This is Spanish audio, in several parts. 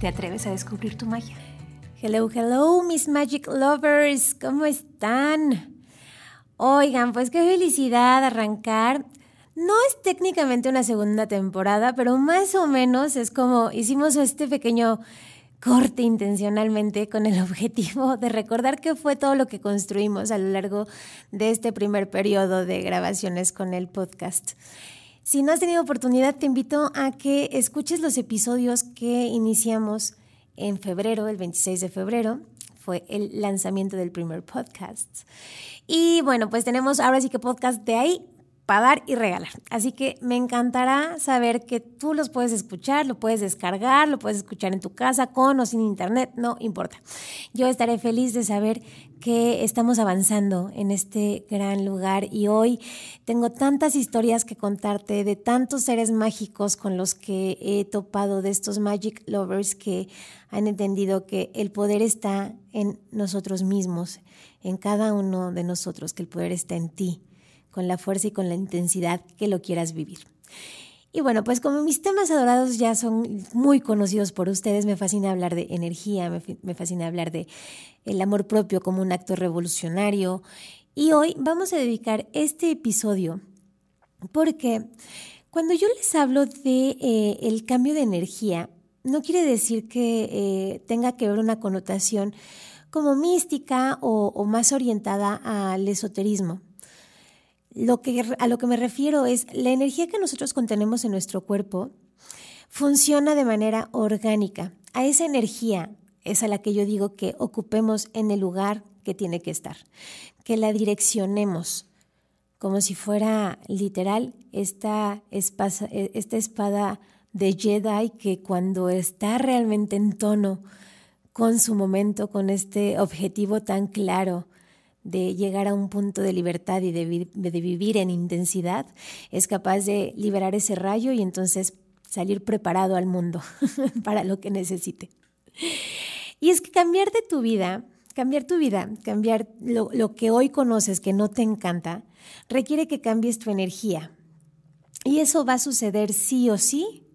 ¿Te atreves a descubrir tu magia? Hello, hello, mis Magic Lovers, ¿cómo están? Oigan, pues qué felicidad arrancar. No es técnicamente una segunda temporada, pero más o menos es como hicimos este pequeño corte intencionalmente con el objetivo de recordar qué fue todo lo que construimos a lo largo de este primer periodo de grabaciones con el podcast. Si no has tenido oportunidad, te invito a que escuches los episodios que iniciamos en febrero, el 26 de febrero. Fue el lanzamiento del primer podcast. Y bueno, pues tenemos ahora sí que podcast de ahí para dar y regalar. Así que me encantará saber que tú los puedes escuchar, lo puedes descargar, lo puedes escuchar en tu casa, con o sin internet, no importa. Yo estaré feliz de saber que estamos avanzando en este gran lugar y hoy tengo tantas historias que contarte de tantos seres mágicos con los que he topado, de estos magic lovers que han entendido que el poder está en nosotros mismos, en cada uno de nosotros, que el poder está en ti con la fuerza y con la intensidad que lo quieras vivir. Y bueno, pues como mis temas adorados ya son muy conocidos por ustedes, me fascina hablar de energía, me, fascina hablar de el amor propio como un acto revolucionario. Y hoy vamos a dedicar este episodio porque cuando yo les hablo de eh, el cambio de energía, no quiere decir que eh, tenga que ver una connotación como mística o más orientada al esoterismo. Lo que, a lo que me refiero es la energía que nosotros contenemos en nuestro cuerpo funciona de manera orgánica. A esa energía es a la que yo digo que ocupemos en el lugar que tiene que estar, que la direccionemos como si fuera literal esta, esta espada de Jedi que cuando está realmente en tono con su momento, con este objetivo tan claro de llegar a un punto de libertad y de, vivir en intensidad, es capaz de liberar ese rayo y entonces salir preparado al mundo para lo que necesite. Y es que cambiar de tu vida, cambiar tu vida, cambiar lo, lo que hoy conoces que no te encanta, requiere que cambies tu energía. Y eso va a suceder sí o sí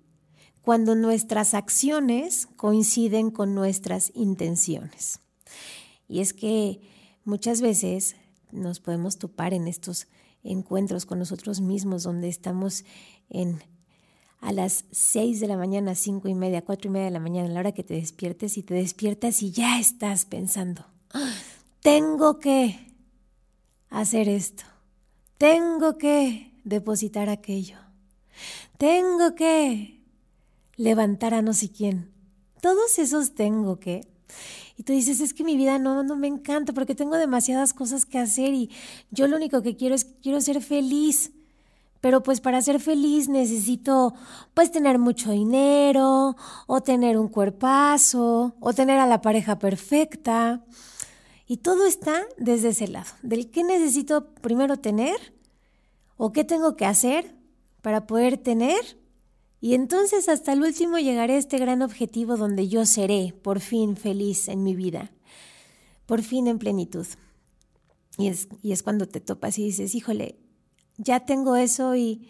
cuando nuestras acciones coinciden con nuestras intenciones. Y es que Muchas veces nos podemos topar en estos encuentros con nosotros mismos donde estamos en a las seis de la mañana, cinco y media, cuatro y media de la mañana, a la hora que te despiertes y te despiertas y ya estás pensando, tengo que hacer esto, tengo que depositar aquello, tengo que levantar a no sé quién. Todos esos tengo que tú dices, es que mi vida no, no me encanta porque tengo demasiadas cosas que hacer y yo lo único que quiero es quiero ser feliz. Pero pues para ser feliz necesito pues tener mucho dinero o tener un cuerpazo o tener a la pareja perfecta. Y todo está desde ese lado, del qué necesito primero tener o qué tengo que hacer para poder tener y entonces hasta el último llegaré a este gran objetivo donde yo seré por fin feliz en mi vida, por fin en plenitud. Y es, y es cuando te topas y dices, híjole, ya tengo eso y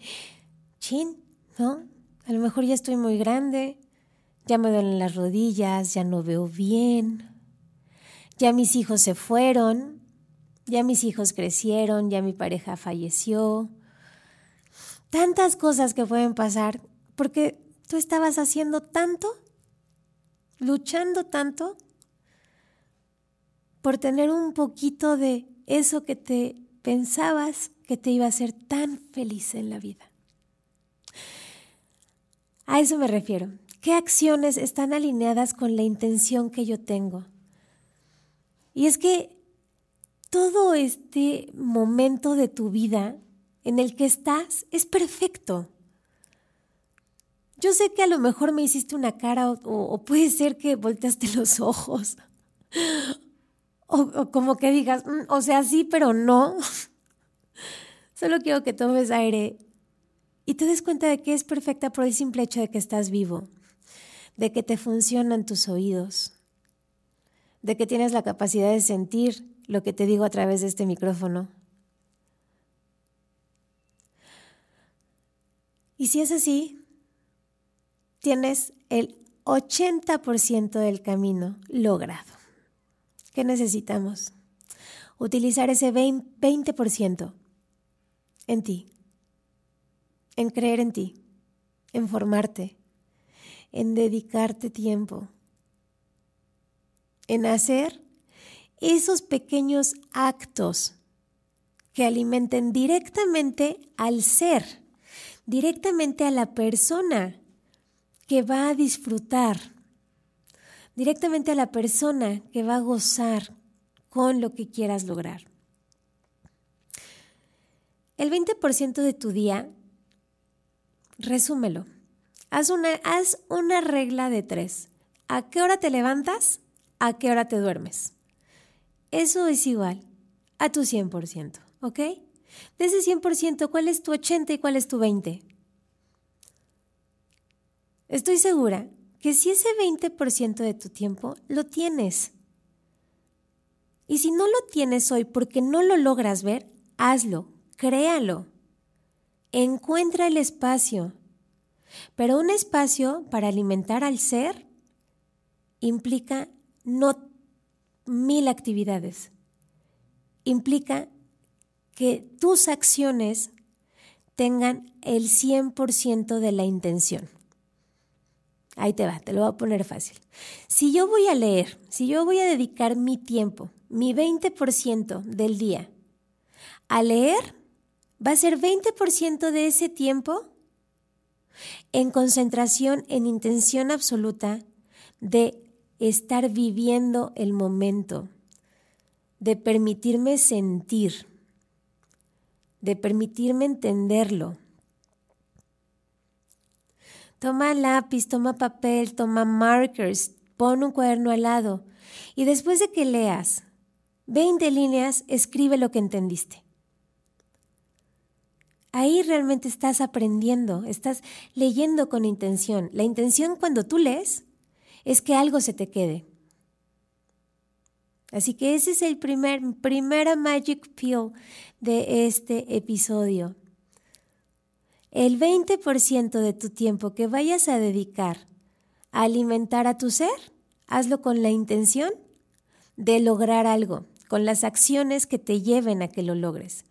chin, ¿no? A lo mejor ya estoy muy grande, ya me duelen las rodillas, ya no veo bien, ya mis hijos se fueron, ya mis hijos crecieron, ya mi pareja falleció. Tantas cosas que pueden pasar porque tú estabas haciendo tanto, luchando tanto por tener un poquito de eso que te pensabas que te iba a hacer tan feliz en la vida. A eso me refiero. ¿Qué acciones están alineadas con la intención que yo tengo? Y es que todo este momento de tu vida en el que estás es perfecto. Yo sé que a lo mejor me hiciste una cara o, puede ser que volteaste los ojos. O, como que digas, mm, o sea, sí, pero no. Solo quiero que tomes aire y te des cuenta de que es perfecta por el simple hecho de que estás vivo, de que te funcionan tus oídos, de que tienes la capacidad de sentir lo que te digo a través de este micrófono. Y si es así, tienes el 80% del camino logrado. ¿Qué necesitamos? Utilizar ese 20% en ti, en creer en ti, en formarte, en dedicarte tiempo, en hacer esos pequeños actos que alimenten directamente al ser, directamente a la persona que va a disfrutar, directamente a la persona que va a gozar con lo que quieras lograr. El 20% de tu día, resúmelo. Haz una, haz una regla de tres. ¿A qué hora te levantas? ¿A qué hora te duermes? Eso es igual a tu 100%, ¿ok? De ese 100%, ¿cuál es tu 80 y cuál es tu 20? Estoy segura que si ese 20% de tu tiempo lo tienes. Y si no lo tienes hoy porque no lo logras ver, hazlo, créalo. Encuentra el espacio. Pero un espacio para alimentar al ser implica no mil actividades. Implica que tus acciones tengan el 100% de la intención. Ahí te va, te lo voy a poner fácil. Si yo voy a leer, si yo voy a dedicar mi tiempo, mi 20% del día a leer, va a ser 20% de ese tiempo en concentración, en intención absoluta de estar viviendo el momento, de permitirme sentir, de permitirme entenderlo Toma lápiz, toma papel, toma markers, pon un cuaderno al lado y después de que leas 20 líneas, escribe lo que entendiste. Ahí realmente estás aprendiendo, estás leyendo con intención. La intención cuando tú lees es que algo se te quede. Así que ese es el primer, primera magic pill de este episodio el 20% de tu tiempo que vayas a dedicar a alimentar a tu ser, hazlo con la intención de lograr algo, con las acciones que te lleven a que lo logres.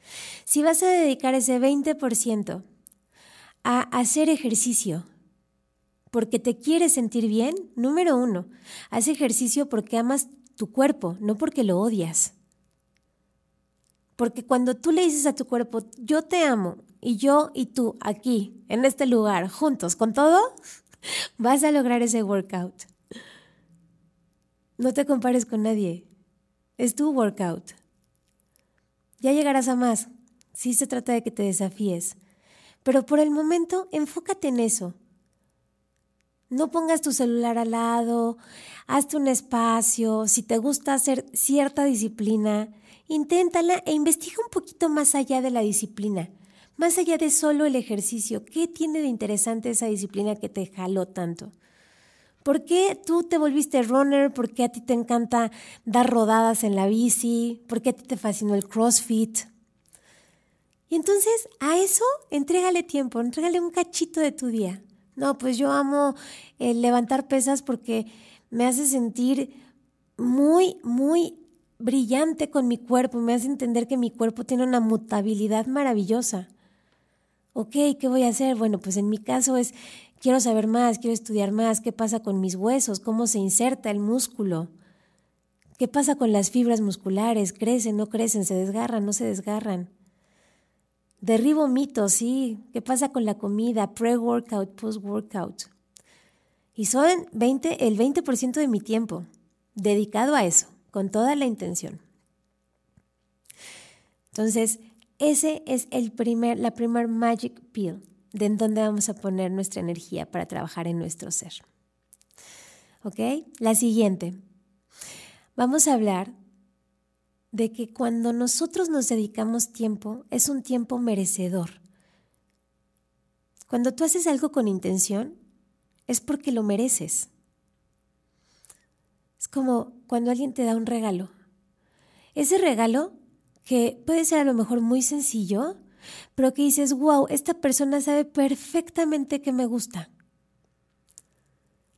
Si vas a dedicar ese 20% a hacer ejercicio, porque te quieres sentir bien, número uno, haz ejercicio porque amas tu cuerpo, no porque lo odias. Porque cuando tú le dices a tu cuerpo, yo te amo, y yo y tú aquí, en este lugar, juntos, con todo, vas a lograr ese workout. No te compares con nadie. Es tu workout. Ya llegarás a más. Sí se trata de que te desafíes. Pero por el momento, enfócate en eso. No pongas tu celular al lado, hazte un espacio. Si te gusta hacer cierta disciplina, inténtala e investiga un poquito más allá de la disciplina. Más allá de solo el ejercicio, ¿qué tiene de interesante esa disciplina que te jaló tanto? ¿Por qué tú te volviste runner? ¿Por qué a ti te encanta dar rodadas en la bici? ¿Por qué a ti te fascinó el CrossFit? Y entonces a eso entrégale tiempo, entrégale un cachito de tu día. No, pues yo amo el levantar pesas porque me hace sentir muy, muy brillante con mi cuerpo, me hace entender que mi cuerpo tiene una mutabilidad maravillosa ok, ¿qué voy a hacer? Bueno, pues en mi caso es, quiero saber más, quiero estudiar más, qué pasa con mis huesos, cómo se inserta el músculo, qué pasa con las fibras musculares, crecen, no crecen, se desgarran, no se desgarran. Derribo mitos, sí, qué pasa con la comida, pre-workout, post-workout. Y son 20, el 20% de mi tiempo dedicado a eso, con toda la intención. Entonces, ese es el primer, la primer magic pill. de en dónde vamos a poner nuestra energía para trabajar en nuestro ser. ¿Ok? La siguiente. Vamos a hablar de que cuando nosotros nos dedicamos tiempo, es un tiempo merecedor. Cuando tú haces algo con intención, es porque lo mereces. Es como cuando alguien te da un regalo. Ese regalo, que puede ser a lo mejor muy sencillo, pero que dices, wow, esta persona sabe perfectamente que me gusta.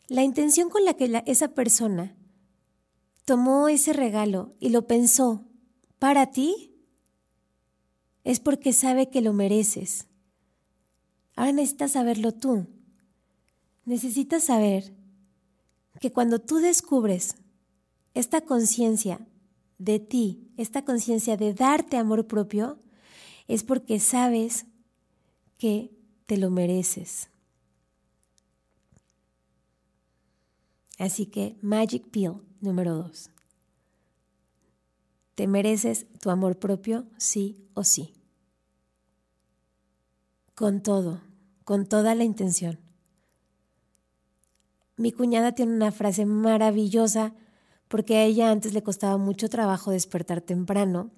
La intención con la que esa persona tomó ese regalo y lo pensó para ti es porque sabe que lo mereces. Ahora necesitas saberlo tú. Necesitas saber que cuando tú descubres esta conciencia de ti, esta conciencia de darte amor propio, es porque sabes que te lo mereces. Así que Magic Pill número dos. ¿Te mereces tu amor propio, sí o sí? Con todo, con toda la intención. Mi cuñada tiene una frase maravillosa porque a ella antes le costaba mucho trabajo despertar temprano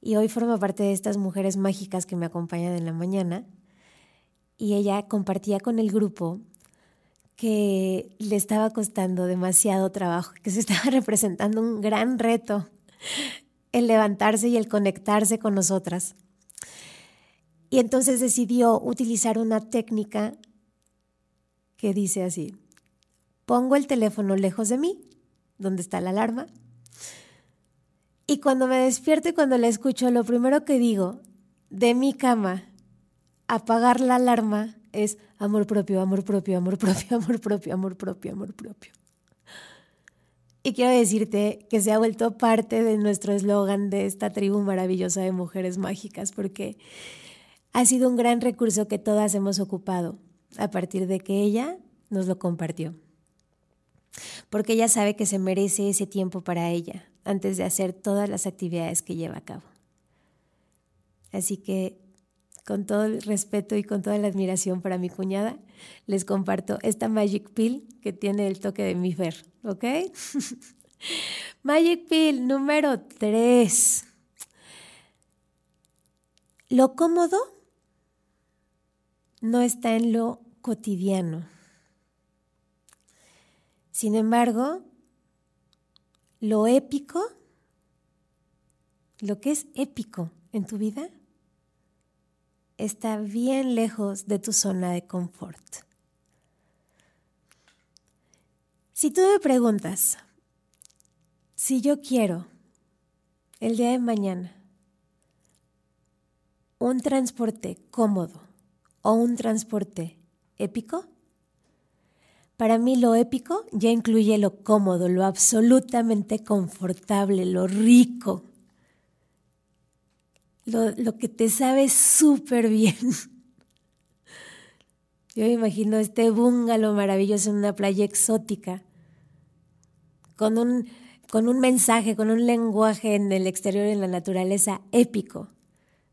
y hoy forma parte de estas mujeres mágicas que me acompañan en la mañana y ella compartía con el grupo que le estaba costando demasiado trabajo, que se estaba representando un gran reto el levantarse y el conectarse con nosotras. Y entonces decidió utilizar una técnica que dice así, pongo el teléfono lejos de mí, donde está la alarma, y cuando me despierto y cuando la escucho, lo primero que digo de mi cama, apagar la alarma, es amor propio, amor propio, amor propio, amor propio, amor propio, amor propio. Y quiero decirte que se ha vuelto parte de nuestro eslogan de esta tribu maravillosa de mujeres mágicas, porque ha sido un gran recurso que todas hemos ocupado a partir de que ella nos lo compartió. Porque ella sabe que se merece ese tiempo para ella, antes de hacer todas las actividades que lleva a cabo. Así que con todo el respeto y con toda la admiración para mi cuñada, les comparto esta Magic Pill que tiene el toque de mi fer, ¿ok? Magic Pill número 3. Lo cómodo no está en lo cotidiano. Sin embargo, lo épico, lo que es épico en tu vida, está bien lejos de tu zona de confort. Si tú me preguntas, si yo quiero el día de mañana un transporte cómodo o un transporte épico, para mí lo épico ya incluye lo cómodo, lo absolutamente confortable, lo rico, lo, que te sabe súper bien. Yo me imagino este búngalo maravilloso en una playa exótica, con un, con un mensaje, con un lenguaje en el exterior, en la naturaleza épico,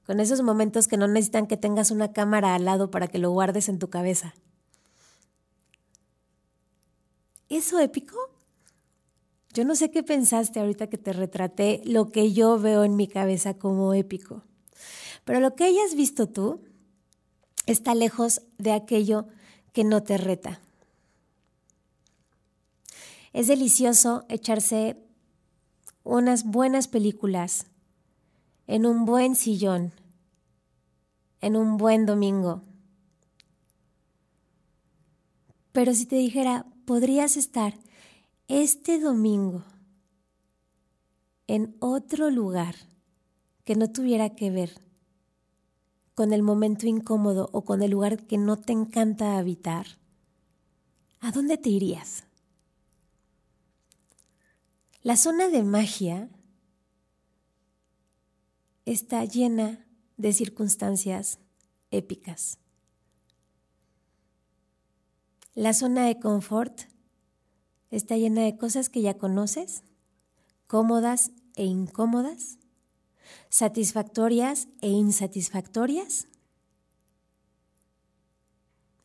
con esos momentos que no necesitan que tengas una cámara al lado para que lo guardes en tu cabeza. ¿Eso épico? Yo no sé qué pensaste ahorita que te retraté lo que yo veo en mi cabeza como épico, pero lo que hayas visto tú está lejos de aquello que no te reta. Es delicioso echarse unas buenas películas en un buen sillón, en un buen domingo. Pero si te dijera, podrías estar este domingo en otro lugar que no tuviera que ver con el momento incómodo o con el lugar que no te encanta habitar, ¿a dónde te irías? La zona de magia está llena de circunstancias épicas. La zona de confort está llena de cosas que ya conoces, cómodas e incómodas, satisfactorias e insatisfactorias.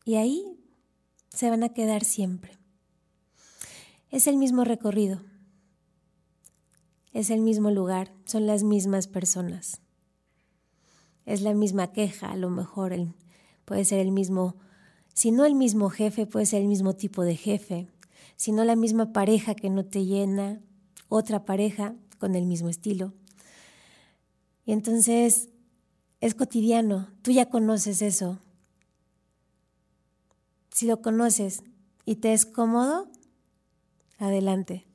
Y ahí se van a quedar siempre. Es el mismo recorrido, es el mismo lugar, son las mismas personas. Es la misma queja, a lo mejor puede ser el mismo, si no el mismo jefe, puede ser el mismo tipo de jefe, si no la misma pareja que no te llena, otra pareja con el mismo estilo. Y entonces es cotidiano, tú ya conoces eso. Si lo conoces y te es cómodo, adelante.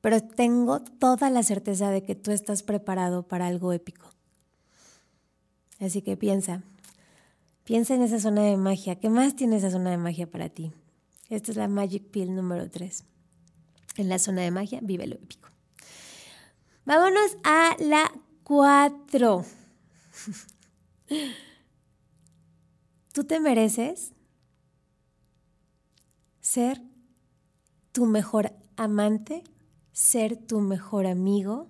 Pero tengo toda la certeza de que tú estás preparado para algo épico. Así que piensa, piensa en esa zona de magia. ¿Qué más tiene esa zona de magia para ti? Esta es la Magic Pill número 3. En la zona de magia, vive lo épico. Vámonos a la 4. Tú te mereces ser tu mejor amante, ser tu mejor amigo,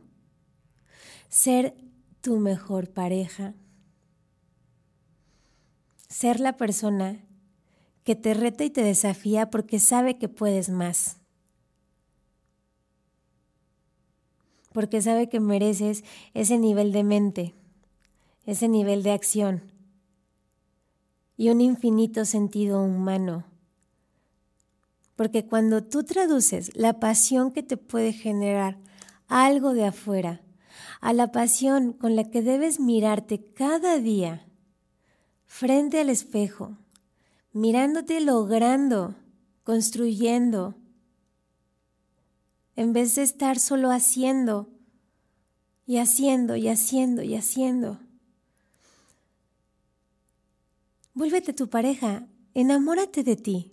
ser tu mejor pareja, ser la persona que te reta y te desafía porque sabe que puedes más. Porque sabe que mereces ese nivel de mente, ese nivel de acción y un infinito sentido humano. Porque cuando tú traduces la pasión que te puede generar algo de afuera a la pasión con la que debes mirarte cada día frente al espejo, mirándote logrando, construyendo, en vez de estar solo haciendo y haciendo y haciendo y haciendo. Vuélvete tu pareja, enamórate de ti.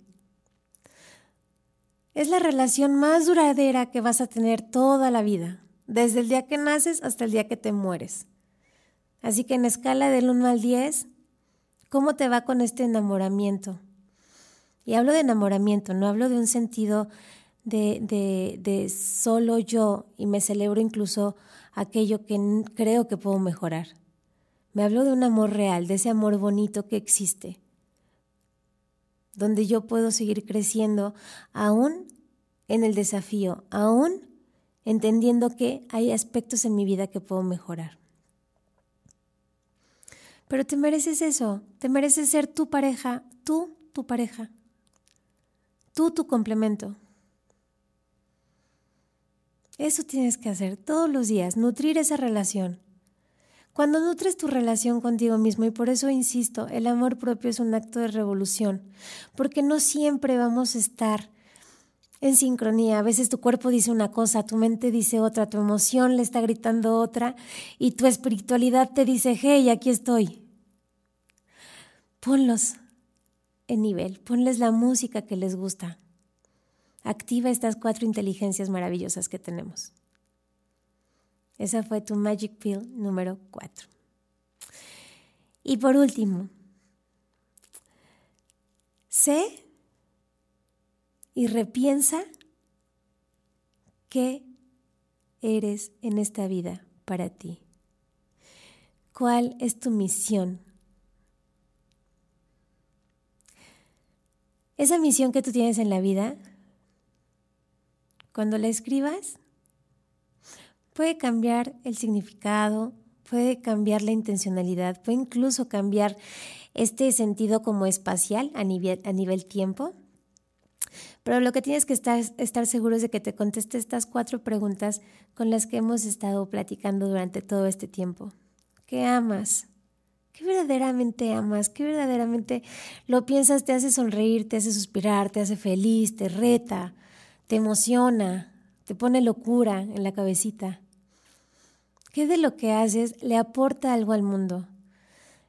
Es la relación más duradera que vas a tener toda la vida, desde el día que naces hasta el día que te mueres. Así que en escala del 1 al 10, ¿Cómo te va con este enamoramiento? Y hablo de enamoramiento, no hablo de un sentido de, de, de solo yo y me celebro incluso aquello que creo que puedo mejorar. Me hablo de un amor real, de ese amor bonito que existe, donde yo puedo seguir creciendo aún en el desafío, aún entendiendo que hay aspectos en mi vida que puedo mejorar. Pero te mereces eso, te mereces ser tu pareja, tú tu pareja, tú tu complemento. Eso tienes que hacer todos los días, nutrir esa relación. Cuando nutres tu relación contigo mismo, y por eso insisto, el amor propio es un acto de revolución, porque no siempre vamos a estar en sincronía. A veces tu cuerpo dice una cosa, tu mente dice otra, tu emoción le está gritando otra, y tu espiritualidad te dice, hey, aquí estoy ponlos en nivel, ponles la música que les gusta. Activa estas cuatro inteligencias maravillosas que tenemos. Esa fue tu Magic Pill número cuatro. Y por último, sé y repiensa qué eres en esta vida para ti. ¿Cuál es tu misión Esa misión que tú tienes en la vida, cuando la escribas, puede cambiar el significado, puede cambiar la intencionalidad, puede incluso cambiar este sentido como espacial a nivel, a nivel tiempo. Pero lo que tienes que estar, estar seguro es de que te conteste estas cuatro preguntas con las que hemos estado platicando durante todo este tiempo. ¿Qué amas? ¿Qué verdaderamente amas? ¿Qué verdaderamente lo piensas? Te hace sonreír, te hace suspirar, te hace feliz, te reta, te emociona, te pone locura en la cabecita. ¿Qué de lo que haces le aporta algo al mundo?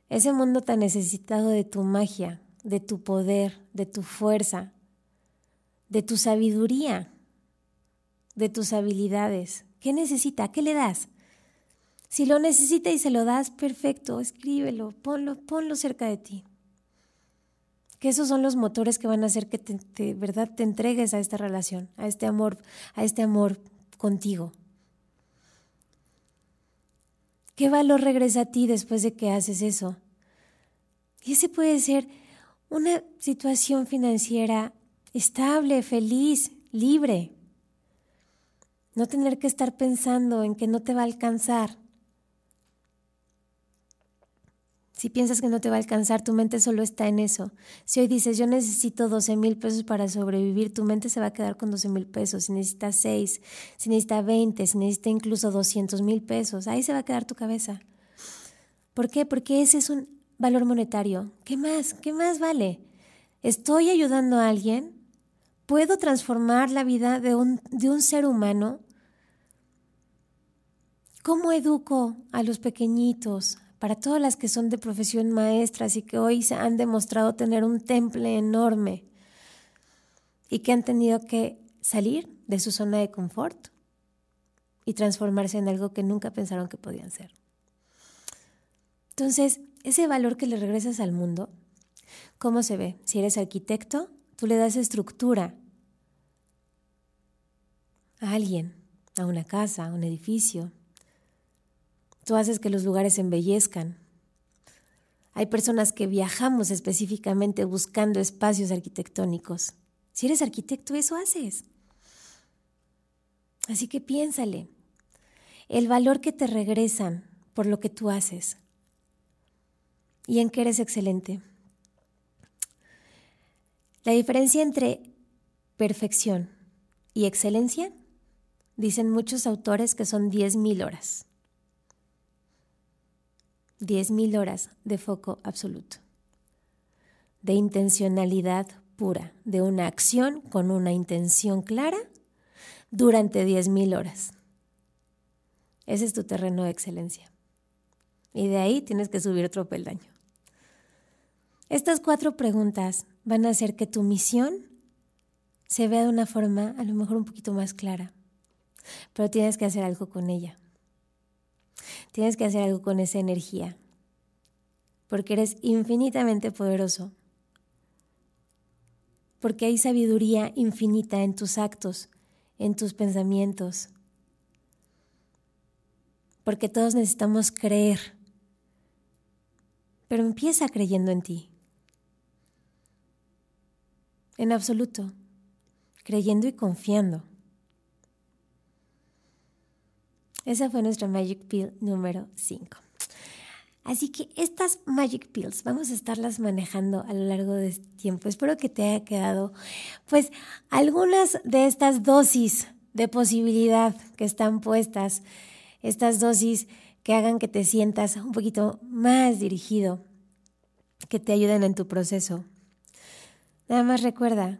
Ese mundo tan necesitado de tu magia, de tu poder, de tu fuerza, de tu sabiduría, de tus habilidades. ¿Qué necesita? ¿Qué le das? Si lo necesita y se lo das, perfecto, escríbelo, ponlo, ponlo cerca de ti. Que esos son los motores que van a hacer que de verdad te entregues a esta relación, a este amor, a este amor contigo. ¿Qué valor regresa a ti después de que haces eso? Y ese puede ser una situación financiera estable, feliz, libre. No tener que estar pensando en que no te va a alcanzar. Si piensas que no te va a alcanzar, tu mente solo está en eso. Si hoy dices, yo necesito 12 mil pesos para sobrevivir, tu mente se va a quedar con 12 mil pesos. Si necesitas 6, si necesitas 20, si necesitas incluso 200 mil pesos, ahí se va a quedar tu cabeza. ¿Por qué? Porque ese es un valor monetario. ¿Qué más? ¿Qué más vale? ¿Estoy ayudando a alguien? ¿Puedo transformar la vida de un, de un ser humano? ¿Cómo educo a los pequeñitos, para todas las que son de profesión maestras y que hoy se han demostrado tener un temple enorme y que han tenido que salir de su zona de confort y transformarse en algo que nunca pensaron que podían ser. Entonces, ese valor que le regresas al mundo, ¿cómo se ve? Si eres arquitecto, tú le das estructura a alguien, a una casa, a un edificio, Tú haces que los lugares se embellezcan. Hay personas que viajamos específicamente buscando espacios arquitectónicos. Si eres arquitecto, eso haces. Así que piénsale. El valor que te regresan por lo que tú haces. Y en qué eres excelente. La diferencia entre perfección y excelencia, dicen muchos autores que son 10.000 horas. 10.000 horas de foco absoluto, de intencionalidad pura, de una acción con una intención clara durante 10.000 horas. Ese es tu terreno de excelencia. Y de ahí tienes que subir otro peldaño. Estas cuatro preguntas van a hacer que tu misión se vea de una forma a lo mejor un poquito más clara, pero tienes que hacer algo con ella. Tienes que hacer algo con esa energía, porque eres infinitamente poderoso, porque hay sabiduría infinita en tus actos, en tus pensamientos, porque todos necesitamos creer, pero empieza creyendo en ti, en absoluto, creyendo y confiando. Esa fue nuestra Magic Pill número 5. Así que estas Magic Pills vamos a estarlas manejando a lo largo de este tiempo. Espero que te haya quedado pues algunas de estas dosis de posibilidad que están puestas, estas dosis que hagan que te sientas un poquito más dirigido, que te ayuden en tu proceso. Nada más recuerda,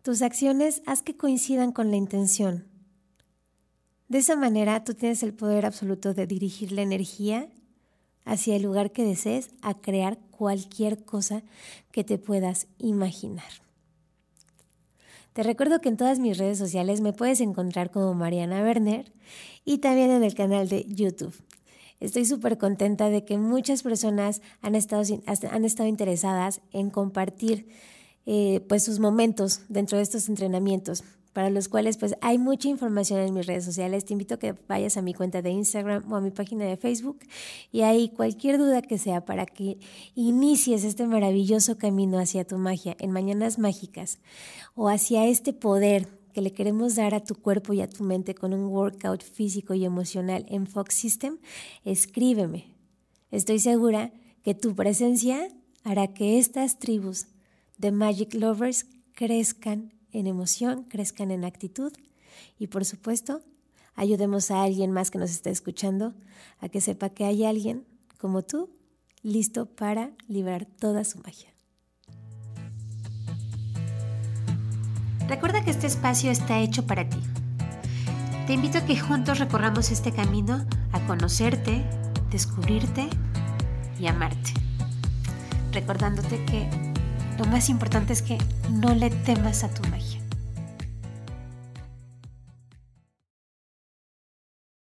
tus acciones haz que coincidan con la intención. De esa manera tú tienes el poder absoluto de dirigir la energía hacia el lugar que desees a crear cualquier cosa que te puedas imaginar. Te recuerdo que en todas mis redes sociales me puedes encontrar como Mariana Werner y también en el canal de YouTube. Estoy súper contenta de que muchas personas han estado, han estado interesadas en compartir eh, pues sus momentos dentro de estos entrenamientos para los cuales pues hay mucha información en mis redes sociales. Te invito a que vayas a mi cuenta de Instagram o a mi página de Facebook y ahí cualquier duda que sea para que inicies este maravilloso camino hacia tu magia en Mañanas Mágicas o hacia este poder que le queremos dar a tu cuerpo y a tu mente con un workout físico y emocional en Fox System, escríbeme. Estoy segura que tu presencia hará que estas tribus de Magic Lovers crezcan en emoción, crezcan en actitud y por supuesto ayudemos a alguien más que nos esté escuchando a que sepa que hay alguien como tú listo para liberar toda su magia. Recuerda que este espacio está hecho para ti. Te invito a que juntos recorramos este camino a conocerte, descubrirte y amarte. Recordándote que lo más importante es que no le temas a tu magia.